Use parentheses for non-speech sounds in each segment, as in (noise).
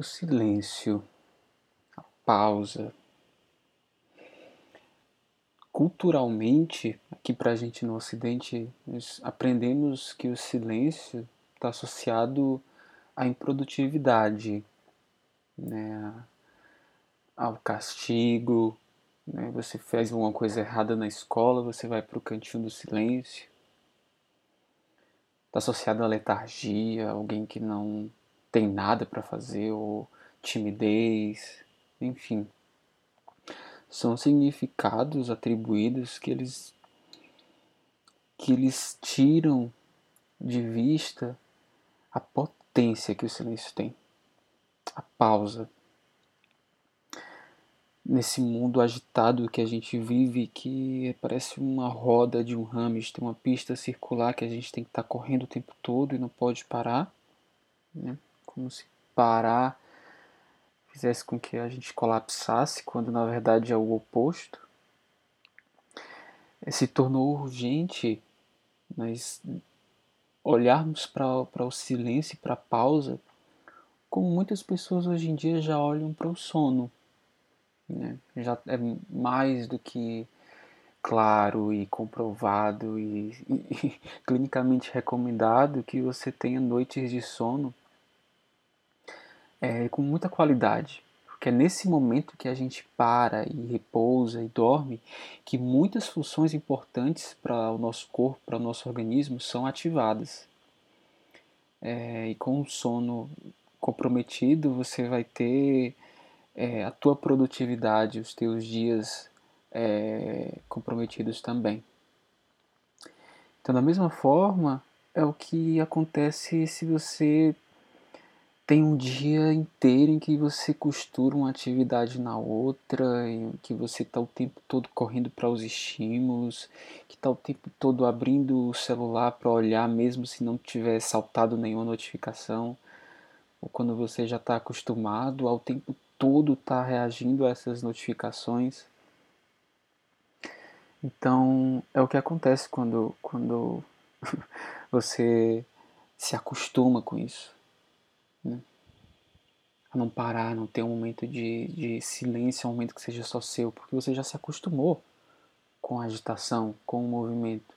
o silêncio, a pausa. Culturalmente, aqui para a gente no Ocidente, nós aprendemos que o silêncio está associado à improdutividade, né, ao castigo. Né, você fez alguma coisa errada na escola, você vai para o cantinho do silêncio. Está associado à letargia, alguém que não tem nada para fazer ou timidez, enfim. São significados atribuídos que eles que eles tiram de vista a potência que o silêncio tem. A pausa. Nesse mundo agitado que a gente vive, que parece uma roda de um hamster, uma pista circular que a gente tem que estar tá correndo o tempo todo e não pode parar. Né? Como se parar fizesse com que a gente colapsasse, quando na verdade é o oposto. É, se tornou urgente nós olharmos para o silêncio e para a pausa, como muitas pessoas hoje em dia já olham para o sono. Né? Já é mais do que claro e comprovado e, (laughs) e, e clinicamente recomendado que você tenha noites de sono é, com muita qualidade. Porque é nesse momento que a gente para e repousa e dorme que muitas funções importantes para o nosso corpo, para o nosso organismo, são ativadas. É, e com o sono comprometido, você vai ter é, a tua produtividade, os teus dias é, comprometidos também. Então, da mesma forma, é o que acontece se você tem um dia inteiro em que você costura uma atividade na outra, em que você está o tempo todo correndo para os estímulos, que está o tempo todo abrindo o celular para olhar, mesmo se não tiver saltado nenhuma notificação, ou quando você já está acostumado ao tempo todo estar tá reagindo a essas notificações. Então é o que acontece quando, quando (laughs) você se acostuma com isso né? A não parar, não ter um momento de, de silêncio, um momento que seja só seu, porque você já se acostumou com a agitação, com o movimento.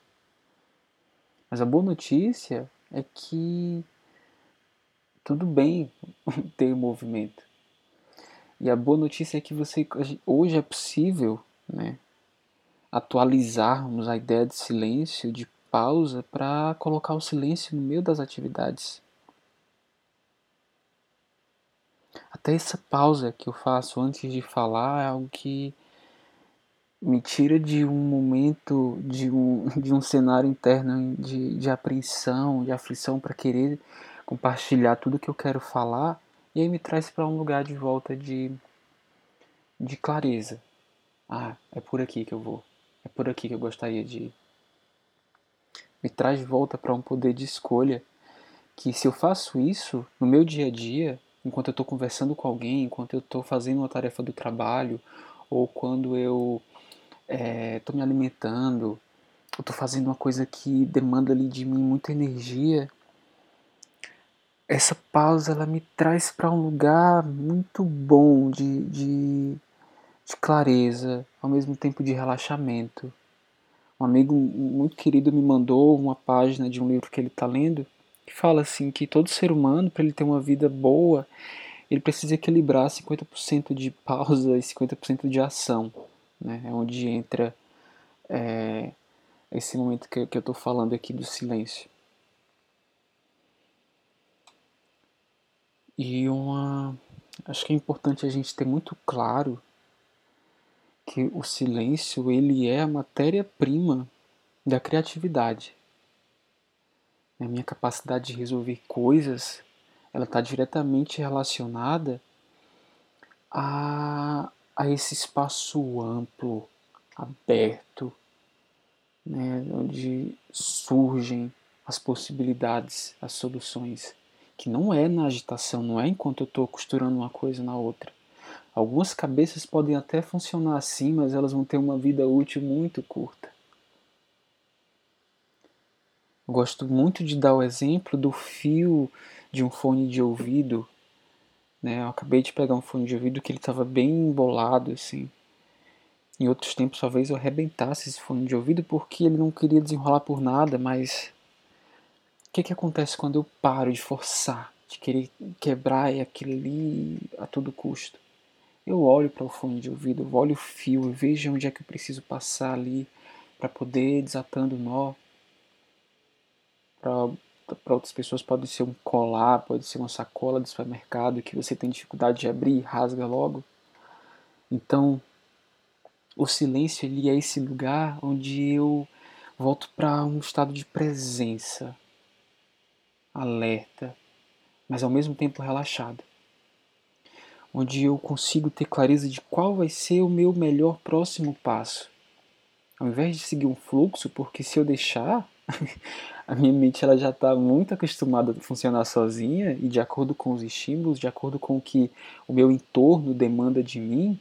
Mas a boa notícia é que tudo bem (laughs) ter movimento. E a boa notícia é que você hoje é possível, né, atualizarmos a ideia de silêncio, de pausa para colocar o silêncio no meio das atividades. Até essa pausa que eu faço antes de falar é algo que me tira de um momento, de um, (laughs) de um cenário interno de, de apreensão, de aflição para querer compartilhar tudo que eu quero falar e aí me traz para um lugar de volta de, de clareza. Ah, é por aqui que eu vou. É por aqui que eu gostaria de ir. Me traz de volta para um poder de escolha que se eu faço isso no meu dia a dia, enquanto eu estou conversando com alguém, enquanto eu estou fazendo uma tarefa do trabalho, ou quando eu estou é, me alimentando, eu estou fazendo uma coisa que demanda ali de mim muita energia, essa pausa ela me traz para um lugar muito bom de, de, de clareza, ao mesmo tempo de relaxamento. Um amigo muito querido me mandou uma página de um livro que ele está lendo que fala assim que todo ser humano, para ele ter uma vida boa, ele precisa equilibrar 50% de pausa e 50% de ação. Né? É onde entra é, esse momento que, que eu estou falando aqui do silêncio. E uma. Acho que é importante a gente ter muito claro que o silêncio ele é a matéria-prima da criatividade. A minha capacidade de resolver coisas, ela está diretamente relacionada a, a esse espaço amplo, aberto, né, onde surgem as possibilidades, as soluções, que não é na agitação, não é enquanto eu estou costurando uma coisa na outra. Algumas cabeças podem até funcionar assim, mas elas vão ter uma vida útil muito curta. Gosto muito de dar o exemplo do fio de um fone de ouvido Né? Eu acabei de pegar um fone de ouvido que ele estava bem embolado, assim. Em outros tempos, talvez eu arrebentasse esse fone de ouvido porque ele não queria desenrolar por nada, mas o que, que acontece quando eu paro de forçar, de querer quebrar aquilo ali a todo custo? Eu olho para o fone de ouvido, eu olho o fio, eu vejo onde é que eu preciso passar ali para poder desatando o nó. Para outras pessoas pode ser um colar, pode ser uma sacola do supermercado que você tem dificuldade de abrir rasga logo. Então, o silêncio ele é esse lugar onde eu volto para um estado de presença, alerta, mas ao mesmo tempo relaxado onde eu consigo ter clareza de qual vai ser o meu melhor próximo passo. Ao invés de seguir um fluxo, porque se eu deixar, (laughs) a minha mente ela já está muito acostumada a funcionar sozinha e de acordo com os estímulos, de acordo com o que o meu entorno demanda de mim,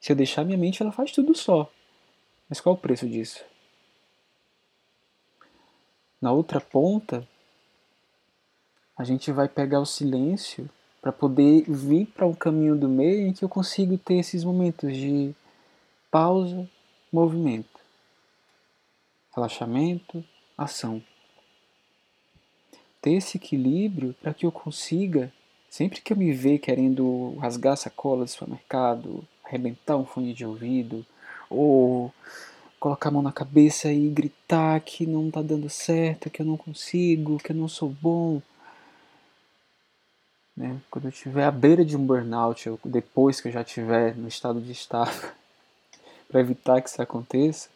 se eu deixar minha mente ela faz tudo só. Mas qual é o preço disso? Na outra ponta, a gente vai pegar o silêncio para poder vir para um caminho do meio em que eu consigo ter esses momentos de pausa, movimento, relaxamento, ação. Ter esse equilíbrio para que eu consiga, sempre que eu me ver querendo rasgar a sacola do supermercado, arrebentar um fone de ouvido, ou colocar a mão na cabeça e gritar que não está dando certo, que eu não consigo, que eu não sou bom, né? Quando eu estiver à beira de um burnout, ou depois que eu já estiver no estado de estado, (laughs) para evitar que isso aconteça,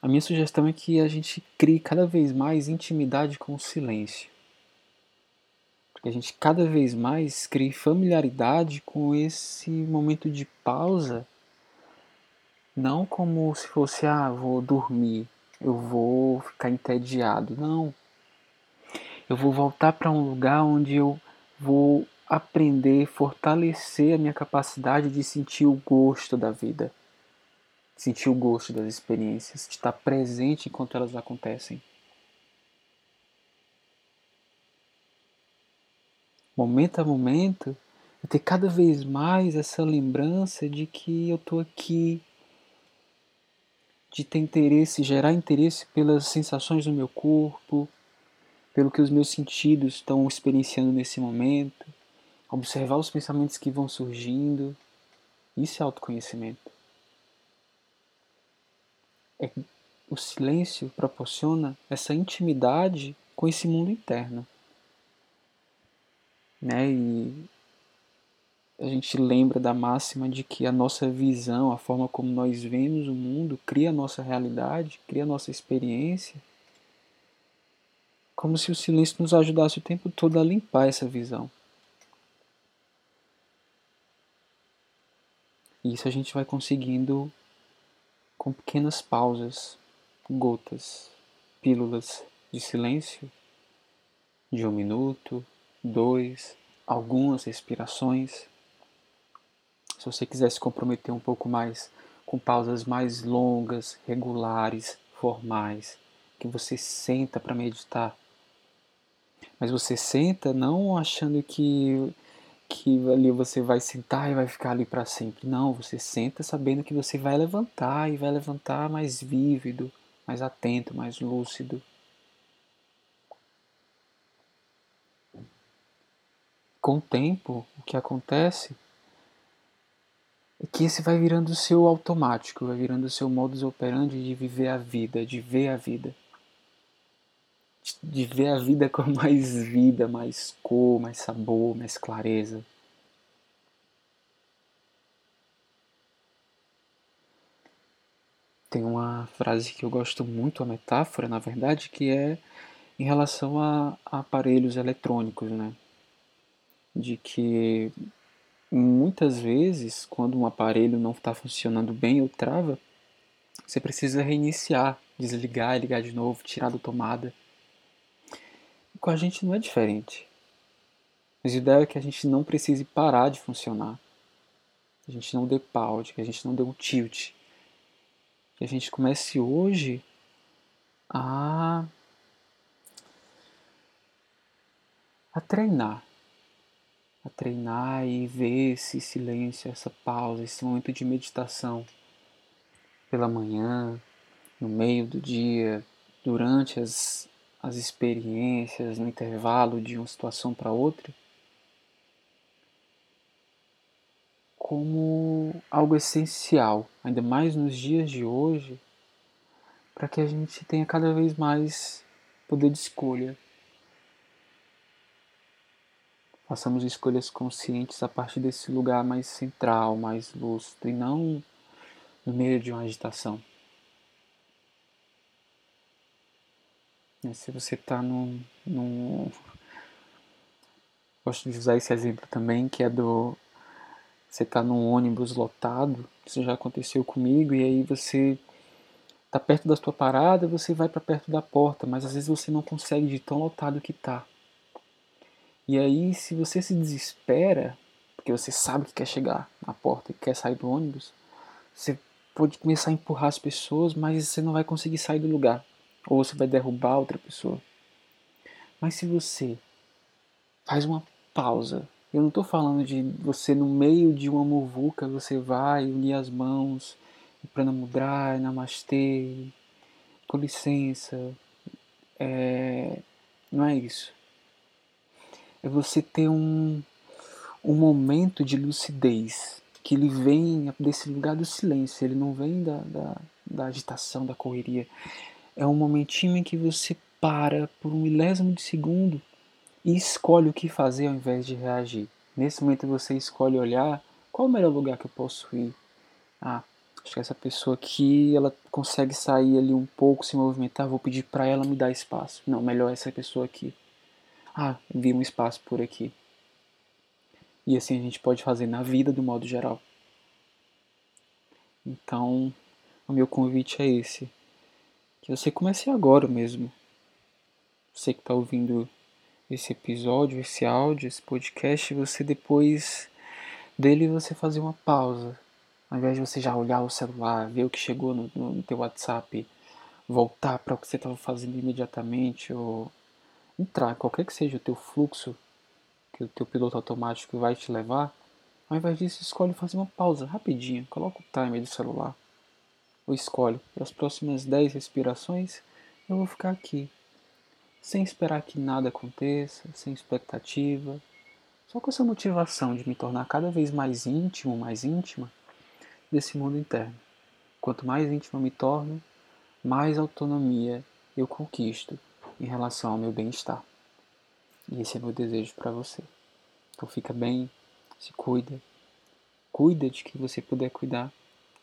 a minha sugestão é que a gente crie cada vez mais intimidade com o silêncio. Que a gente cada vez mais crie familiaridade com esse momento de pausa, não como se fosse, ah, vou dormir, eu vou ficar entediado. Não eu vou voltar para um lugar onde eu vou aprender, fortalecer a minha capacidade de sentir o gosto da vida, sentir o gosto das experiências, de estar presente enquanto elas acontecem. Momento a momento, eu ter cada vez mais essa lembrança de que eu estou aqui, de ter interesse, gerar interesse pelas sensações do meu corpo, pelo que os meus sentidos estão experienciando nesse momento, observar os pensamentos que vão surgindo. Isso é autoconhecimento. É, o silêncio proporciona essa intimidade com esse mundo interno. Né? E a gente lembra da máxima de que a nossa visão, a forma como nós vemos o mundo, cria a nossa realidade, cria a nossa experiência como se o silêncio nos ajudasse o tempo todo a limpar essa visão. E isso a gente vai conseguindo com pequenas pausas, gotas, pílulas de silêncio de um minuto, dois, algumas respirações. Se você quiser se comprometer um pouco mais com pausas mais longas, regulares, formais, que você senta para meditar mas você senta não achando que que ali você vai sentar e vai ficar ali para sempre. Não, você senta sabendo que você vai levantar e vai levantar mais vívido, mais atento, mais lúcido. Com o tempo, o que acontece é que esse vai virando o seu automático, vai virando o seu modus operandi de viver a vida, de ver a vida de ver a vida (laughs) com mais vida, mais cor, mais sabor, mais clareza. Tem uma frase que eu gosto muito, a metáfora, na verdade, que é em relação a, a aparelhos eletrônicos, né? De que muitas vezes, quando um aparelho não está funcionando bem ou trava, você precisa reiniciar, desligar ligar de novo, tirar da tomada com a gente não é diferente. Mas a ideia é que a gente não precise parar de funcionar. Que a gente não dê pause, que a gente não dê um tilt. Que a gente comece hoje a, a treinar. a treinar e ver esse silêncio, essa pausa, esse momento de meditação pela manhã, no meio do dia, durante as, as experiências, no intervalo de uma situação para outra, como algo essencial, ainda mais nos dias de hoje, para que a gente tenha cada vez mais poder de escolha. Façamos escolhas conscientes a partir desse lugar mais central, mais lúcido, e não no meio de uma agitação. Se você está num, num. Gosto de usar esse exemplo também, que é do. Você está num ônibus lotado, isso já aconteceu comigo, e aí você está perto da sua parada, você vai para perto da porta, mas às vezes você não consegue de tão lotado que está. E aí, se você se desespera, porque você sabe que quer chegar na porta e quer sair do ônibus, você pode começar a empurrar as pessoas, mas você não vai conseguir sair do lugar ou você vai derrubar outra pessoa. Mas se você faz uma pausa, eu não estou falando de você no meio de uma muvuca, você vai unir as mãos, pranamudra, namastê, com licença, é, não é isso. É você ter um, um momento de lucidez, que ele vem desse lugar do silêncio, ele não vem da, da, da agitação, da correria é um momentinho em que você para por um milésimo de segundo e escolhe o que fazer ao invés de reagir. Nesse momento você escolhe olhar qual o melhor lugar que eu posso ir. Ah, acho que essa pessoa aqui ela consegue sair ali um pouco, se movimentar, vou pedir para ela me dar espaço. Não, melhor essa pessoa aqui. Ah, vi um espaço por aqui. E assim a gente pode fazer na vida do modo geral. Então, o meu convite é esse que você comece agora mesmo. Você que está ouvindo esse episódio, esse áudio, esse podcast, você depois dele você fazer uma pausa. Ao invés de você já olhar o celular, ver o que chegou no, no teu WhatsApp, voltar para o que você estava fazendo imediatamente ou entrar, qualquer que seja o teu fluxo que o teu piloto automático vai te levar, ao invés disso escolhe fazer uma pausa rapidinho, coloca o timer do celular ou escolhe, as próximas 10 respirações eu vou ficar aqui, sem esperar que nada aconteça, sem expectativa, só com essa motivação de me tornar cada vez mais íntimo, mais íntima desse mundo interno. Quanto mais íntimo eu me torno, mais autonomia eu conquisto em relação ao meu bem-estar. E esse é meu desejo para você. Então fica bem, se cuida, cuida de que você puder cuidar